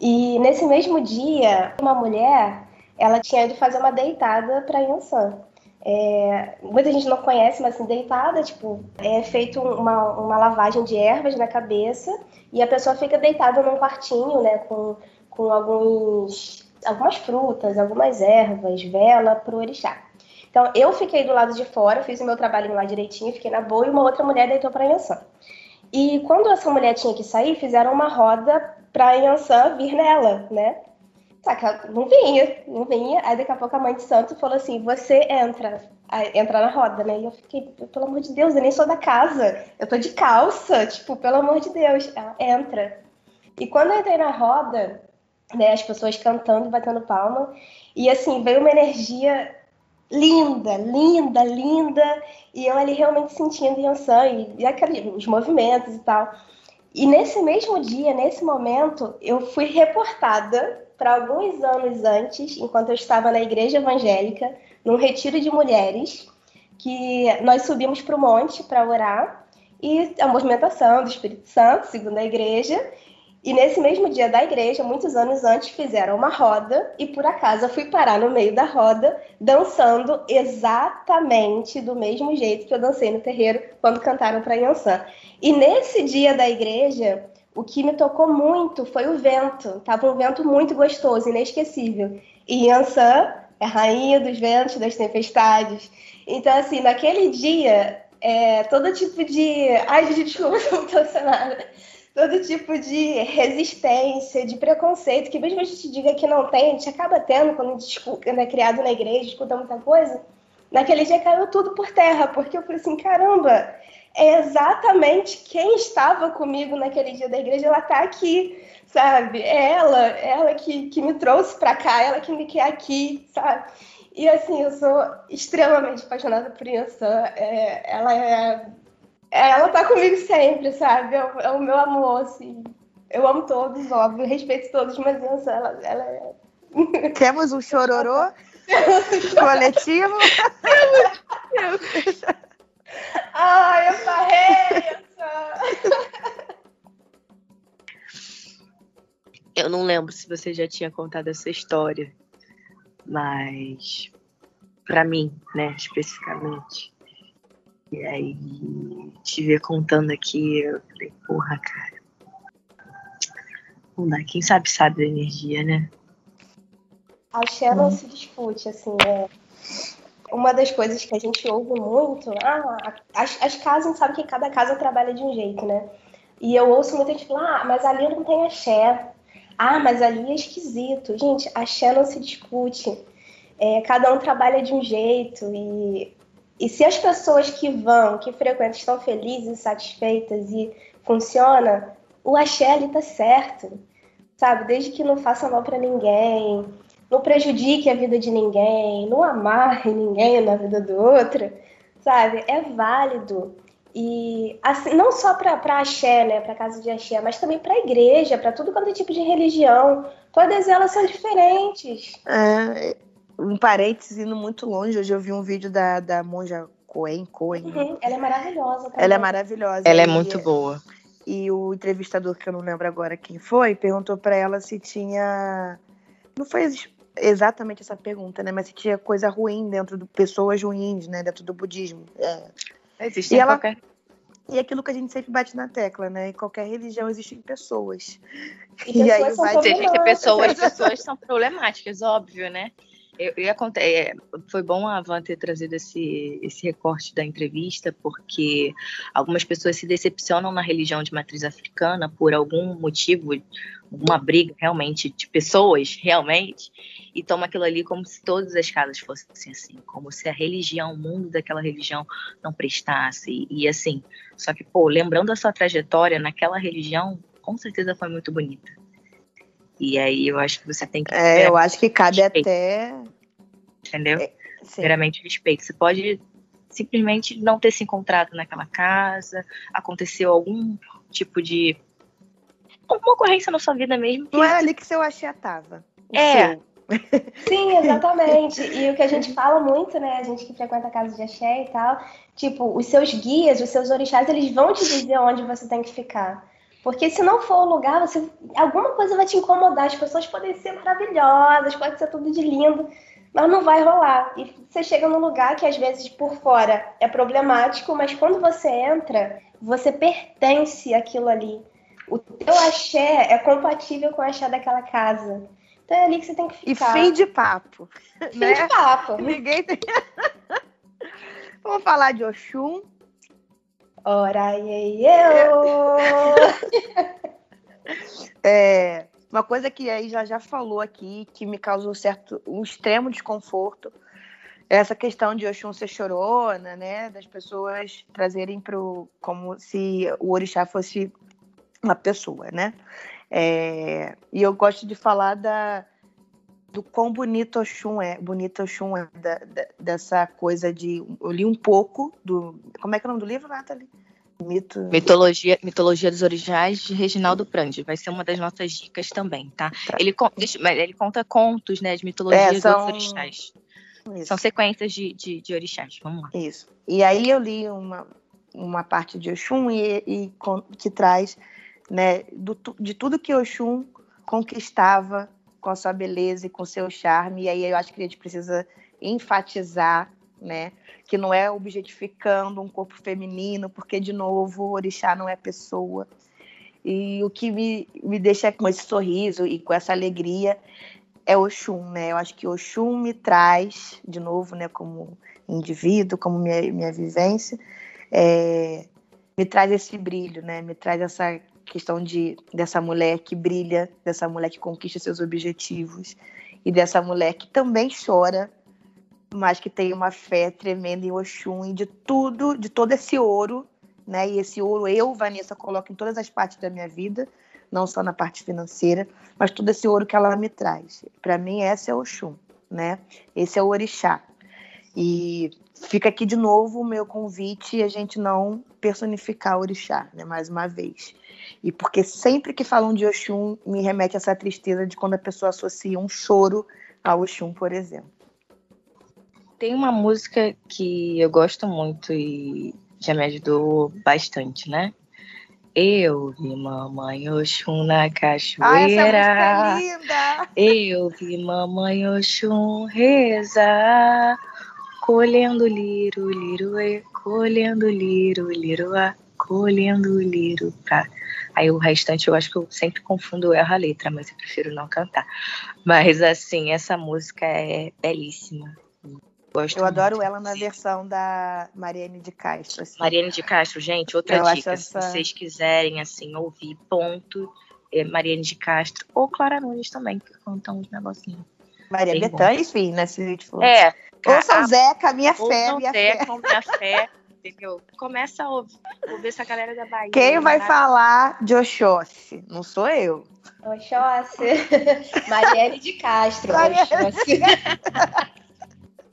E nesse mesmo dia, uma mulher, ela tinha ido fazer uma deitada para Yansan. É, muita gente não conhece, mas assim, deitada, tipo, é feito uma, uma lavagem de ervas na cabeça e a pessoa fica deitada num quartinho, né, com, com alguns, algumas frutas, algumas ervas, vela pro orixá. Então, eu fiquei do lado de fora, fiz o meu trabalhinho lá direitinho, fiquei na boa e uma outra mulher deitou para Yansan. E quando essa mulher tinha que sair, fizeram uma roda para Yansan vir nela, né? Só que ela não vinha, não vinha. Aí daqui a pouco a mãe de santo falou assim: você entra. Aí, entra na roda, né? E eu fiquei, pelo amor de Deus, eu nem sou da casa. Eu tô de calça, tipo, pelo amor de Deus. Ela entra. E quando eu entrei na roda, né, as pessoas cantando batendo palma, e assim, veio uma energia linda, linda, linda, e eu ali realmente sentindo Yansan, e, e aquele, os movimentos e tal. E nesse mesmo dia, nesse momento, eu fui reportada para alguns anos antes, enquanto eu estava na igreja evangélica, num retiro de mulheres, que nós subimos para o monte para orar e a movimentação do Espírito Santo, segundo a igreja. E nesse mesmo dia da igreja, muitos anos antes, fizeram uma roda e por acaso eu fui parar no meio da roda, dançando exatamente do mesmo jeito que eu dancei no terreiro quando cantaram para Yansan. E nesse dia da igreja, o que me tocou muito foi o vento. Tava um vento muito gostoso, inesquecível. E Yansan é rainha dos ventos, das tempestades. Então, assim, naquele dia, é, todo tipo de. Ai, desculpa, não tô nada. Todo tipo de resistência, de preconceito, que mesmo a gente diga que não tem, a gente acaba tendo quando a gente é criado na igreja, escuta muita coisa. Naquele dia caiu tudo por terra, porque eu falei assim: caramba, é exatamente quem estava comigo naquele dia da igreja, ela está aqui, sabe? É ela, ela que, que me trouxe para cá, ela que me quer aqui, sabe? E assim, eu sou extremamente apaixonada por isso. É, ela é. Ela tá comigo sempre, sabe? É o, é o, meu amor, assim. Eu amo todos, óbvio, respeito todos, mas isso, ela, ela é. Temos um chororô coletivo. Ai, eu parei essa. Eu não lembro se você já tinha contado essa história, mas para mim, né, especificamente. E aí, te ver contando aqui, eu falei, porra, cara. Não dá, quem sabe sabe da energia, né? A não hum. se discute, assim, é uma das coisas que a gente ouve muito, ah, as, as casas, sabe que cada casa trabalha de um jeito, né? E eu ouço muita gente falar, ah, mas ali não tem axé. Ah, mas ali é esquisito. Gente, axé não se discute. É, cada um trabalha de um jeito. E, e se as pessoas que vão, que frequentam, estão felizes satisfeitas e funciona, o axé ali tá certo. Sabe? Desde que não faça mal para ninguém, não prejudique a vida de ninguém, não amarre ninguém na vida do outro, sabe? É válido. E assim, não só para axé, né, para casa de axé, mas também para igreja, para tudo quanto é tipo de religião. Todas elas são diferentes. É, um parênteses indo muito longe, hoje eu vi um vídeo da, da monja Coen, Coen. Uhum, ela é maravilhosa também. Ela é maravilhosa. Ela é muito boa. E o entrevistador, que eu não lembro agora quem foi, perguntou para ela se tinha. Não foi exatamente essa pergunta, né? Mas se tinha coisa ruim dentro de pessoas ruins, né? Dentro do budismo. É. Existe e ela, qualquer... E aquilo que a gente sempre bate na tecla, né? Em qualquer religião existem pessoas. E, e aí vai... Pessoas, pessoas são problemáticas, óbvio, né? Eu, eu é, foi bom a Van ter trazido esse, esse recorte da entrevista, porque algumas pessoas se decepcionam na religião de matriz africana por algum motivo, uma briga realmente de pessoas, realmente, e toma aquilo ali como se todas as casas fossem assim, como se a religião, o mundo daquela religião não prestasse, e, assim, só que, pô, lembrando a sua trajetória naquela religião, com certeza foi muito bonita. E aí eu acho que você tem que. É, eu acho que cabe respeito, até. Entendeu? É, Primeiramente respeito. Você pode simplesmente não ter se encontrado naquela casa, aconteceu algum tipo de. alguma ocorrência na sua vida mesmo. Que... Não era ali que seu axé tava. É. Seu. Sim, exatamente. E o que a gente fala muito, né? A gente que frequenta a casa de axé e tal, tipo, os seus guias, os seus orixás, eles vão te dizer onde você tem que ficar. Porque se não for o lugar, você, alguma coisa vai te incomodar. As pessoas podem ser maravilhosas, pode ser tudo de lindo, mas não vai rolar. E você chega num lugar que às vezes por fora é problemático, mas quando você entra, você pertence àquilo ali. O teu axé é compatível com o axé daquela casa. Então é ali que você tem que ficar. E fim de papo. Fim né? de papo. Ninguém tem. Vamos falar de Oxum. Ora, e eu! é, uma coisa que aí já, já falou aqui, que me causou certo, um extremo desconforto, é essa questão de Oxum ser chorona, né? Das pessoas trazerem pro, como se o orixá fosse uma pessoa, né? É, e eu gosto de falar da, do quão bonito Oxum é, bonito Oxum é, da, da, dessa coisa de. Eu li um pouco do. Como é que é o nome do livro, Nathalie? Mito... Mitologia, Mitologia dos Originais de Reginaldo Prandi. Vai ser uma das nossas dicas também, tá? tá. Ele, ele conta contos, né, de mitologia é, são... dos originais. Isso. São sequências de, de, de, orixás. Vamos lá. Isso. E aí eu li uma, uma parte de Oxum e, e que traz né, do, de tudo que Oxum conquistava com a sua beleza e com o seu charme. E aí eu acho que a gente precisa enfatizar né? Que não é objetificando um corpo feminino, porque, de novo, o orixá não é pessoa. E o que me, me deixa com esse sorriso e com essa alegria é Oxum, né? Eu acho que Oxum me traz, de novo, né, como indivíduo, como minha, minha vivência, é, me traz esse brilho, né? Me traz essa questão de dessa mulher que brilha, dessa mulher que conquista seus objetivos e dessa mulher que também chora mas que tem uma fé tremenda em Oxum e de tudo, de todo esse ouro, né? E esse ouro eu, Vanessa, coloco em todas as partes da minha vida, não só na parte financeira, mas todo esse ouro que ela me traz. Para mim, essa é Oxum, né? Esse é o orixá. E fica aqui de novo o meu convite a gente não personificar o orixá, né? Mais uma vez. E porque sempre que falam de Oxum, me remete a essa tristeza de quando a pessoa associa um choro ao Oxum, por exemplo. Tem uma música que eu gosto muito e já me ajudou bastante, né? Eu vi mamãe Oxum na cachoeira. Ah, essa linda! Eu vi mamãe Oxum rezar, colhendo liro, liro, e, colhendo liro, liro, a, colhendo liro, pra. Aí o restante eu acho que eu sempre confundo, erro a letra, mas eu prefiro não cantar. Mas assim, essa música é belíssima. Gosto eu muito. adoro ela na versão da Mariane de Castro. Assim. Mariane de Castro, gente, outra eu dica, essa... se vocês quiserem assim ouvir, ponto, é Mariane de Castro ou Clara Nunes também, que contam uns negocinhos. Maria Bethânia, enfim, né, se a gente for. É. Ouçam Zeca, minha fé, minha Zeca, fé. minha fé. Entendeu? Começa a ouvir, ouvir essa galera da Bahia. Quem vai falar de Oxóssi? Não sou eu. Oxóssi. Mariane de Castro. Oxóssi.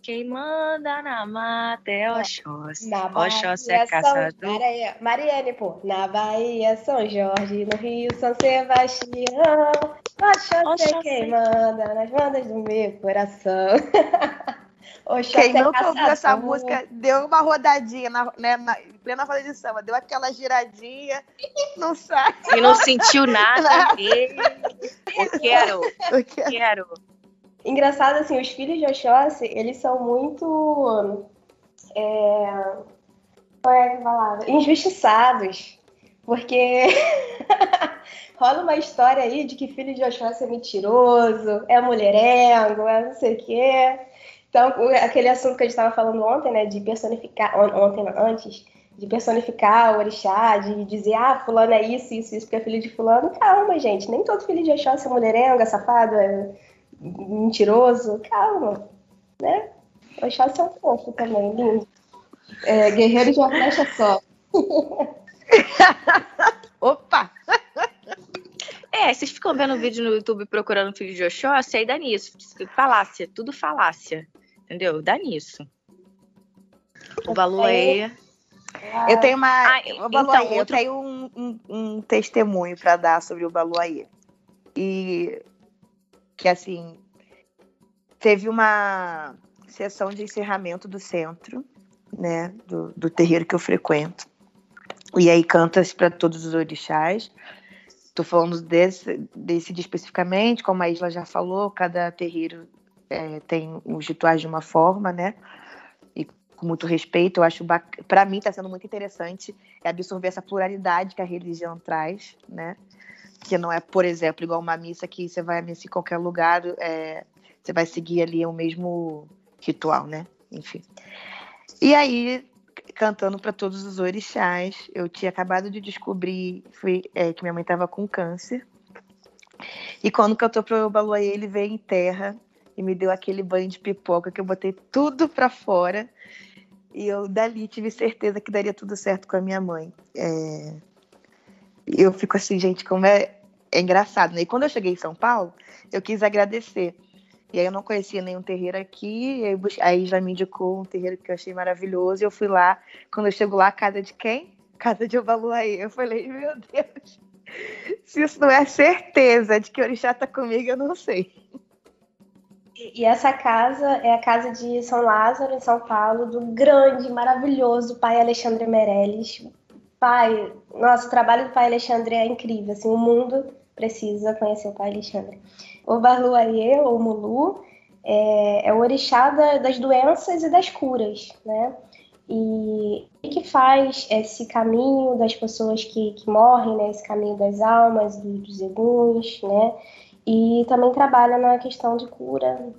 Quem manda na mata é Oxóssi. Oxóssi é caçador. Mariane, pô. Na Bahia, São Jorge. No Rio, São Sebastião. Oxóssi é quem manda nas bandas do meu coração. Oxóssi quem é nunca ouviu essa música, deu uma rodadinha na, né, na plena roda de samba. Deu aquela giradinha, não sabe. E não sentiu nada. eu quero. Eu quero. Engraçado, assim, os filhos de Oxóssi, eles são muito. É... Qual é a palavra? Injustiçados. Porque rola uma história aí de que filho de Oxóssi é mentiroso, é mulherengo, é não sei o quê. Então, aquele assunto que a gente estava falando ontem, né, de personificar, ontem, antes, de personificar o orixá, de dizer, ah, fulano é isso, isso, isso, porque é filho de fulano. Calma, gente, nem todo filho de Oxóssi é mulherengo, é safado, é mentiroso, calma, né? O Oxóssi é um fofo também, lindo. É, guerreiro de uma flecha só. Opa! É, vocês ficam vendo vídeo no YouTube procurando filho de Oxóssi, aí dá nisso. Falácia, tudo falácia. Entendeu? Dá nisso. O Baluê. Eu tenho uma. Ah, o Baluaê, então, outro... eu tenho um, um, um testemunho para dar sobre o Baluaê. E que assim teve uma sessão de encerramento do centro, né, do, do terreiro que eu frequento. E aí canta-se para todos os orixás. Estou falando desse, desse dia especificamente, como a Isla já falou, cada terreiro é, tem os rituais de uma forma, né? E com muito respeito, eu acho para mim está sendo muito interessante absorver essa pluralidade que a religião traz, né? que não é, por exemplo, igual uma missa que você vai a missa em qualquer lugar, é, você vai seguir ali o mesmo ritual, né? Enfim. E aí, cantando para todos os orixás, eu tinha acabado de descobrir fui, é, que minha mãe estava com câncer. E quando cantou para o Baluaê, ele veio em terra e me deu aquele banho de pipoca que eu botei tudo para fora. E eu dali tive certeza que daria tudo certo com a minha mãe. É, eu fico assim, gente, como é, é engraçado, né? E quando eu cheguei em São Paulo, eu quis agradecer. E aí eu não conhecia nenhum terreiro aqui, aí, aí já me indicou um terreiro que eu achei maravilhoso, e eu fui lá, quando eu chego lá, casa de quem? Casa de Obaluaí. Eu falei, meu Deus, se isso não é certeza de que o orixá tá comigo, eu não sei. E essa casa é a casa de São Lázaro, em São Paulo, do grande, maravilhoso pai Alexandre Meirelles. Pai, nossa, o trabalho do pai Alexandre é incrível, assim, o mundo precisa conhecer o pai Alexandre. O Barluarie, ou Mulu, é, é o orixá da, das doenças e das curas, né? E o que faz esse caminho das pessoas que, que morrem, né? Esse caminho das almas, dos eguns, né? e também trabalha na questão de cura.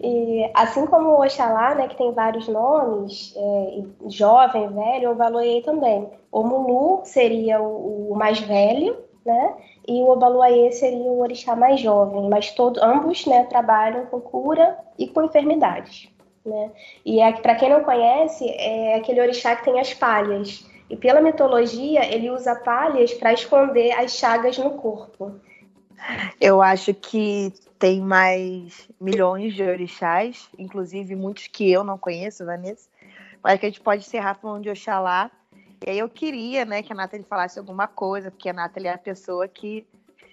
E, assim como o Oxalá, né, que tem vários nomes, é, jovem, velho, o Valoye também. O Mulu seria o, o, mais velho, né, e o Obaluayê seria o orixá mais jovem, mas todos, ambos né, trabalham com cura e com enfermidades. Né? E é, para quem não conhece, é aquele orixá que tem as palhas. E pela mitologia, ele usa palhas para esconder as chagas no corpo. Eu acho que tem mais milhões de orixás, inclusive muitos que eu não conheço, Vanessa. Mas que a gente pode encerrar falando de Oxalá. E aí eu queria, né, que a Nathalie falasse alguma coisa, porque a Nathalie é a pessoa que.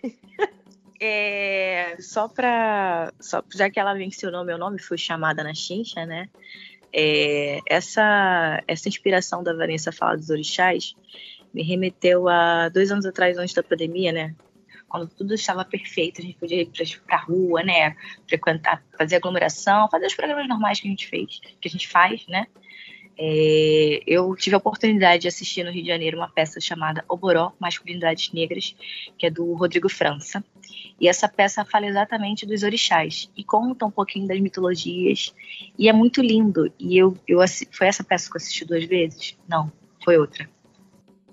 é, só para. Só, já que ela mencionou meu nome, fui chamada na chincha, né? É, essa, essa inspiração da Vanessa falar dos orixás me remeteu a dois anos atrás, antes da pandemia, né? quando tudo estava perfeito, a gente podia ir para a rua, né, frequentar, fazer aglomeração, fazer os programas normais que a gente fez, que a gente faz, né. É, eu tive a oportunidade de assistir no Rio de Janeiro uma peça chamada Oboró, Masculinidades Negras, que é do Rodrigo França. E essa peça fala exatamente dos orixás e conta um pouquinho das mitologias. E é muito lindo. E eu, eu foi essa peça que eu assisti duas vezes? Não, foi outra.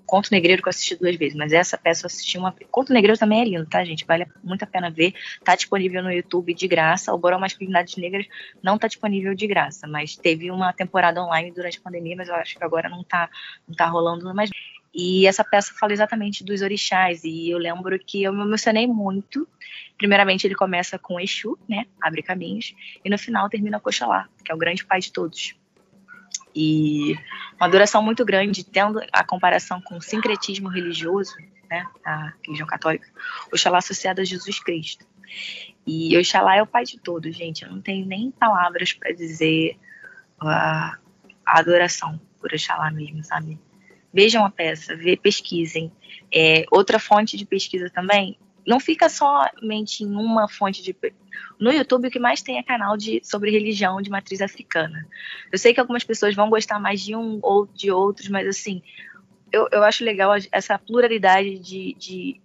Conto Negreiro que eu assisti duas vezes, mas essa peça eu assisti uma vez. Conto Negreiro também é lindo, tá, gente? Vale muito a pena ver. Tá disponível no YouTube de graça. O Boró Masculinidades Negras não tá disponível de graça, mas teve uma temporada online durante a pandemia, mas eu acho que agora não tá, não tá rolando mais. E essa peça fala exatamente dos orixás, e eu lembro que eu me emocionei muito. Primeiramente, ele começa com Exu, né? Abre caminhos, e no final termina com Oxalá, que é o grande pai de todos e uma duração muito grande, tendo a comparação com o sincretismo religioso, né, a religião católica, Oxalá associado a Jesus Cristo. E Oxalá é o pai de todos, gente. Eu não tenho nem palavras para dizer a, a, adoração por Oxalá mesmo, sabe? Vejam a peça, vê, pesquisem. É, outra fonte de pesquisa também não fica somente em uma fonte de. No YouTube, o que mais tem é canal de, sobre religião de matriz africana. Eu sei que algumas pessoas vão gostar mais de um ou de outros, mas assim, eu, eu acho legal essa pluralidade de, de,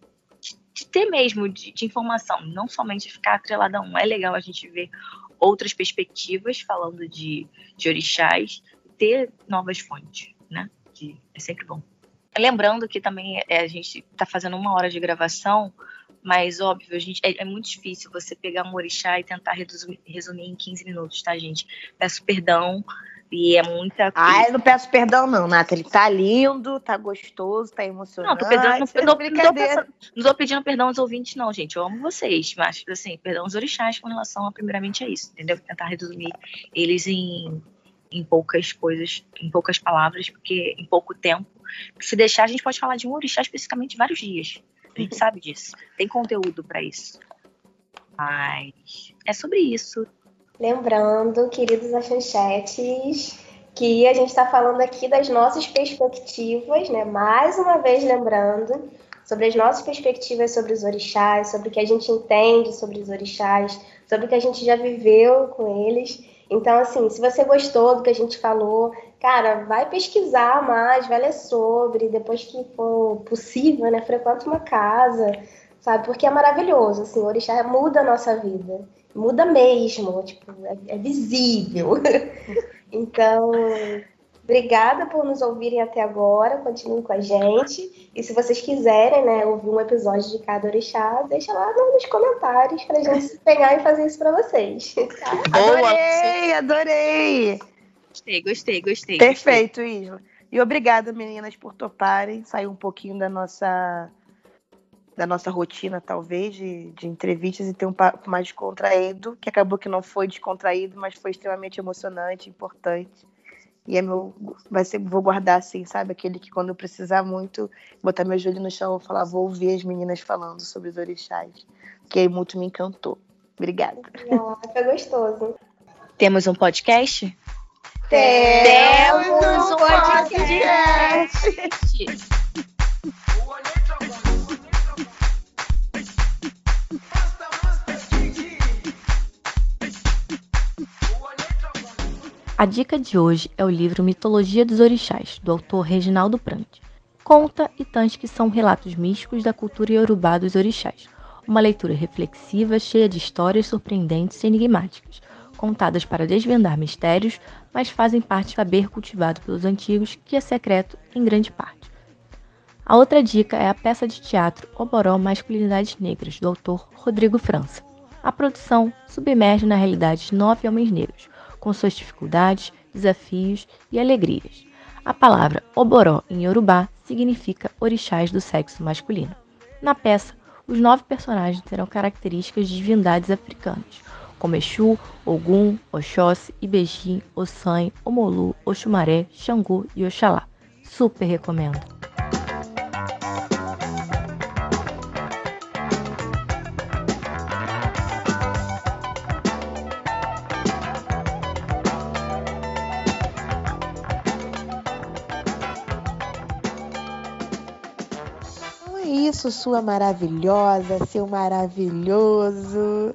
de ter mesmo de, de, informação, não somente ficar atrelada a um. É legal a gente ver outras perspectivas falando de, de orixás ter novas fontes, né? De, é sempre bom. Lembrando que também é, a gente está fazendo uma hora de gravação mas, óbvio, a gente, é, é, muito difícil você pegar um orixá e tentar resumir, resumir em 15 minutos, tá, gente? Peço perdão, e é muita coisa. Ah, eu não peço perdão, não, Nathalie. Tá lindo, tá gostoso, tá emocionante. Não, tô perdendo, não, não, não, não tô pedindo perdão aos ouvintes, não, gente. Eu amo vocês, mas, assim, perdão aos orixás com relação a, primeiramente, a isso, entendeu? Tentar resumir eles em, em poucas coisas, em poucas palavras, porque em pouco tempo. Se deixar, a gente pode falar de um orixá especificamente vários dias. A gente sabe disso. Tem conteúdo para isso. Mas é sobre isso. Lembrando, queridos achanchetes, que a gente está falando aqui das nossas perspectivas, né? Mais uma vez lembrando sobre as nossas perspectivas sobre os orixás, sobre o que a gente entende sobre os orixás, sobre o que a gente já viveu com eles. Então, assim, se você gostou do que a gente falou, cara, vai pesquisar mais, vai ler sobre, depois que for possível, né, frequenta uma casa, sabe? Porque é maravilhoso, assim, o orixá muda a nossa vida. Muda mesmo, tipo, é, é visível. então, Obrigada por nos ouvirem até agora. Continuem com a gente. E se vocês quiserem, né, ouvir um episódio de cada orixá, deixa lá nos comentários para a gente pegar e fazer isso para vocês. Adorei, adorei. Gostei, gostei, gostei. Perfeito, gostei. Isla. E obrigada, meninas, por toparem, sair um pouquinho da nossa da nossa rotina, talvez, de, de entrevistas e ter um papo mais descontraído, que acabou que não foi descontraído, mas foi extremamente emocionante, importante. E é meu, vai ser, vou guardar assim, sabe? Aquele que quando eu precisar muito, botar meu joelho no chão e falar, vou ouvir as meninas falando sobre os orixás. Que aí muito me encantou. Obrigada. Ah, foi gostoso. Temos um podcast? Temos um podcast. A dica de hoje é o livro Mitologia dos Orixás, do autor Reginaldo Prante. Conta e tantos que são relatos místicos da cultura iorubá dos orixás. Uma leitura reflexiva, cheia de histórias surpreendentes e enigmáticas, contadas para desvendar mistérios, mas fazem parte do saber cultivado pelos antigos, que é secreto em grande parte. A outra dica é a peça de teatro Oboró Masculinidades Negras, do autor Rodrigo França. A produção submerge na realidade nove homens negros, com suas dificuldades, desafios e alegrias. A palavra Oboró em Yorubá significa orixás do sexo masculino. Na peça, os nove personagens terão características de divindades africanas, como Exu, Ogum, Oxóssi, Ibejim, Ossan, Omolu, Oxumaré, Xangô e Oxalá. Super recomendo! Então é isso, sua maravilhosa, seu maravilhoso.